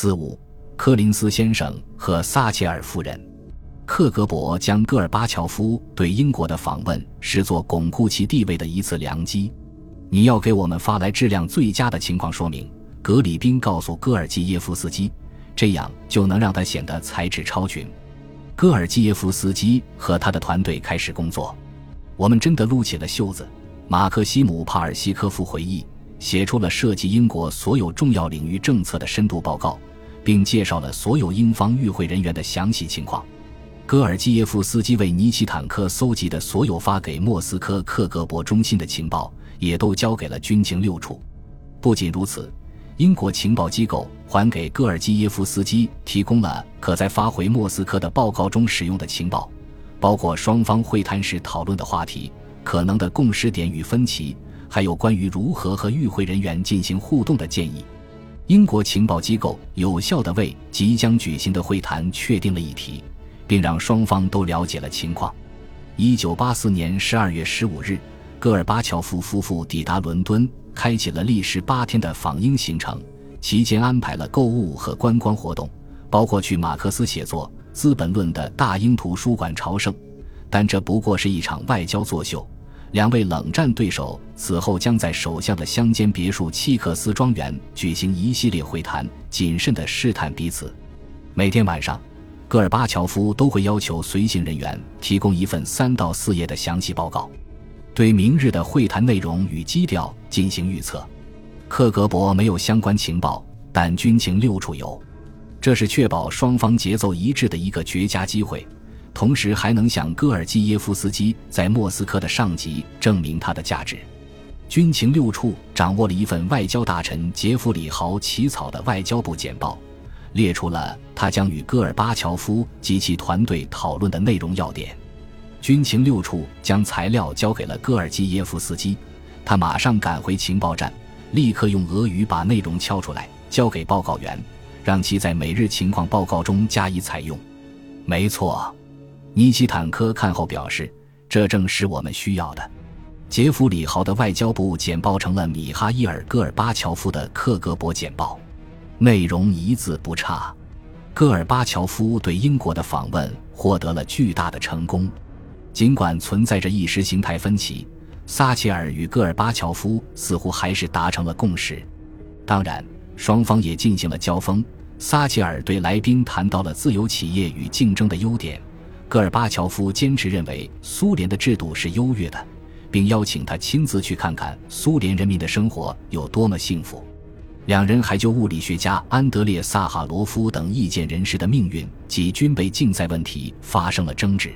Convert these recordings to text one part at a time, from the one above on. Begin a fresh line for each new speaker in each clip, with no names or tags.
四五，柯林斯先生和撒切尔夫人，克格勃将戈尔巴乔夫对英国的访问视作巩固其地位的一次良机。你要给我们发来质量最佳的情况说明，格里宾告诉戈尔基耶夫斯基，这样就能让他显得才智超群。戈尔基耶夫斯基和他的团队开始工作，我们真的撸起了袖子。马克西姆·帕尔西科夫回忆，写出了涉及英国所有重要领域政策的深度报告。并介绍了所有英方与会人员的详细情况。戈尔基耶夫斯基为尼奇坦科搜集的所有发给莫斯科克格勃中心的情报，也都交给了军情六处。不仅如此，英国情报机构还给戈尔基耶夫斯基提供了可在发回莫斯科的报告中使用的情报，包括双方会谈时讨论的话题、可能的共识点与分歧，还有关于如何和与会人员进行互动的建议。英国情报机构有效地为即将举行的会谈确定了议题，并让双方都了解了情况。一九八四年十二月十五日，戈尔巴乔夫夫妇抵达伦敦，开启了历时八天的访英行程，期间安排了购物和观光活动，包括去马克思写作《资本论》的大英图书馆朝圣。但这不过是一场外交作秀。两位冷战对手此后将在首相的乡间别墅契克斯庄园举行一系列会谈，谨慎地试探彼此。每天晚上，戈尔巴乔夫都会要求随行人员提供一份三到四页的详细报告，对明日的会谈内容与基调进行预测。克格勃没有相关情报，但军情六处有，这是确保双方节奏一致的一个绝佳机会。同时还能向戈尔基耶夫斯基在莫斯科的上级证明他的价值。军情六处掌握了一份外交大臣杰弗里豪起草的外交部简报，列出了他将与戈尔巴乔夫及其团队讨论的内容要点。军情六处将材料交给了戈尔基耶夫斯基，他马上赶回情报站，立刻用俄语把内容敲出来，交给报告员，让其在每日情况报告中加以采用。没错。尼基坦科看后表示：“这正是我们需要的。”杰弗里豪的外交部简报成了米哈伊尔·戈尔巴乔夫的克格勃简报，内容一字不差。戈尔巴乔夫对英国的访问获得了巨大的成功，尽管存在着意识形态分歧，撒切尔与戈尔巴乔夫似乎还是达成了共识。当然，双方也进行了交锋。撒切尔对来宾谈到了自由企业与竞争的优点。戈尔巴乔夫坚持认为苏联的制度是优越的，并邀请他亲自去看看苏联人民的生活有多么幸福。两人还就物理学家安德烈·萨哈罗夫等意见人士的命运及军备竞赛问题发生了争执。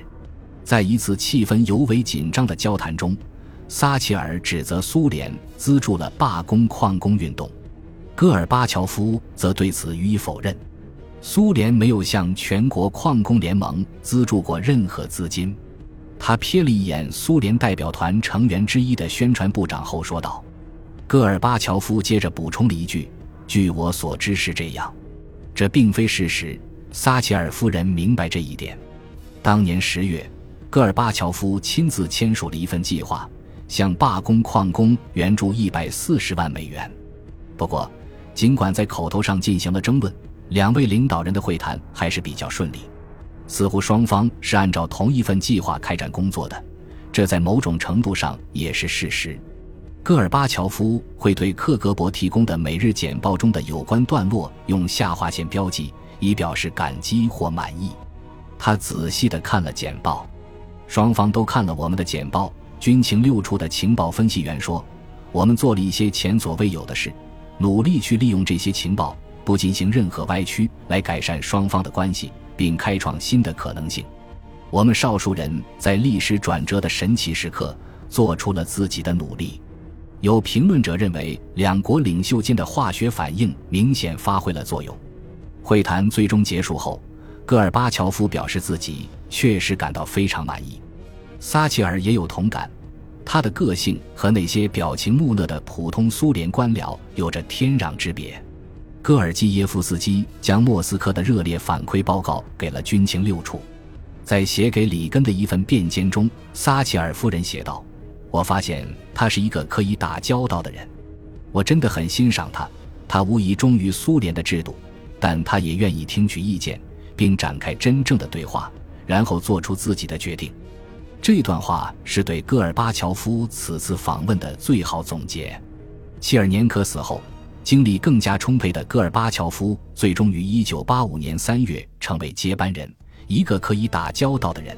在一次气氛尤为紧张的交谈中，撒切尔指责苏联资助了罢工矿工运动，戈尔巴乔夫则对此予以否认。苏联没有向全国矿工联盟资助过任何资金。他瞥了一眼苏联代表团成员之一的宣传部长后说道：“戈尔巴乔夫接着补充了一句：‘据我所知是这样。’这并非事实。撒切尔夫人明白这一点。当年十月，戈尔巴乔夫亲自签署了一份计划，向罢工矿工援助一百四十万美元。不过，尽管在口头上进行了争论。”两位领导人的会谈还是比较顺利，似乎双方是按照同一份计划开展工作的，这在某种程度上也是事实。戈尔巴乔夫会对克格勃提供的每日简报中的有关段落用下划线标记，以表示感激或满意。他仔细地看了简报，双方都看了我们的简报。军情六处的情报分析员说：“我们做了一些前所未有的事，努力去利用这些情报。”不进行任何歪曲，来改善双方的关系，并开创新的可能性。我们少数人在历史转折的神奇时刻做出了自己的努力。有评论者认为，两国领袖间的化学反应明显发挥了作用。会谈最终结束后，戈尔巴乔夫表示自己确实感到非常满意。撒切尔也有同感，他的个性和那些表情木讷的普通苏联官僚有着天壤之别。戈尔基耶夫斯基将莫斯科的热烈反馈报告给了军情六处，在写给里根的一份便笺中，撒切尔夫人写道：“我发现他是一个可以打交道的人，我真的很欣赏他。他无疑忠于苏联的制度，但他也愿意听取意见，并展开真正的对话，然后做出自己的决定。这段话是对戈尔巴乔夫此次访问的最好总结。切尔年科死后，精力更加充沛的戈尔巴乔夫最终于1985年3月成为接班人，一个可以打交道的人。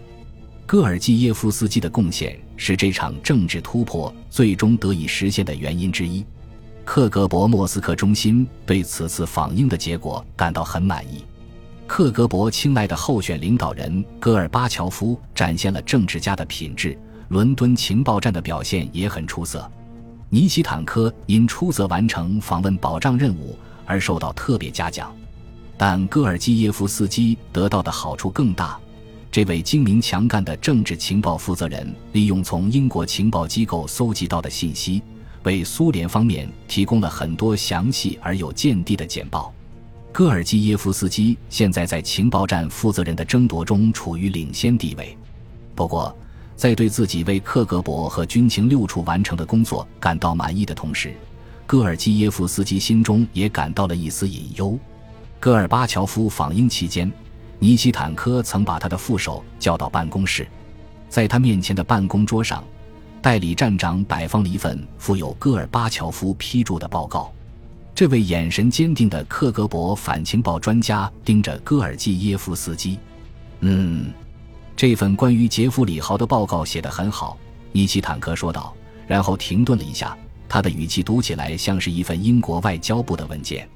戈尔基耶夫斯基的贡献是这场政治突破最终得以实现的原因之一。克格勃莫斯科中心对此次访英的结果感到很满意。克格勃青睐的候选领导人戈尔巴乔夫展现了政治家的品质，伦敦情报站的表现也很出色。尼奇坦科因出色完成访问保障任务而受到特别嘉奖，但戈尔基耶夫斯基得到的好处更大。这位精明强干的政治情报负责人，利用从英国情报机构搜集到的信息，为苏联方面提供了很多详细而有见地的简报。戈尔基耶夫斯基现在在情报站负责人的争夺中处于领先地位。不过，在对自己为克格勃和军情六处完成的工作感到满意的同时，戈尔基耶夫斯基心中也感到了一丝隐忧。戈尔巴乔夫访英期间。尼奇坦科曾把他的副手叫到办公室，在他面前的办公桌上，代理站长摆放了一份附有戈尔巴乔夫批注的报告。这位眼神坚定的克格勃反情报专家盯着戈尔基耶夫斯基。嗯，这份关于杰弗里豪的报告写得很好，尼奇坦克说道，然后停顿了一下，他的语气读起来像是一份英国外交部的文件。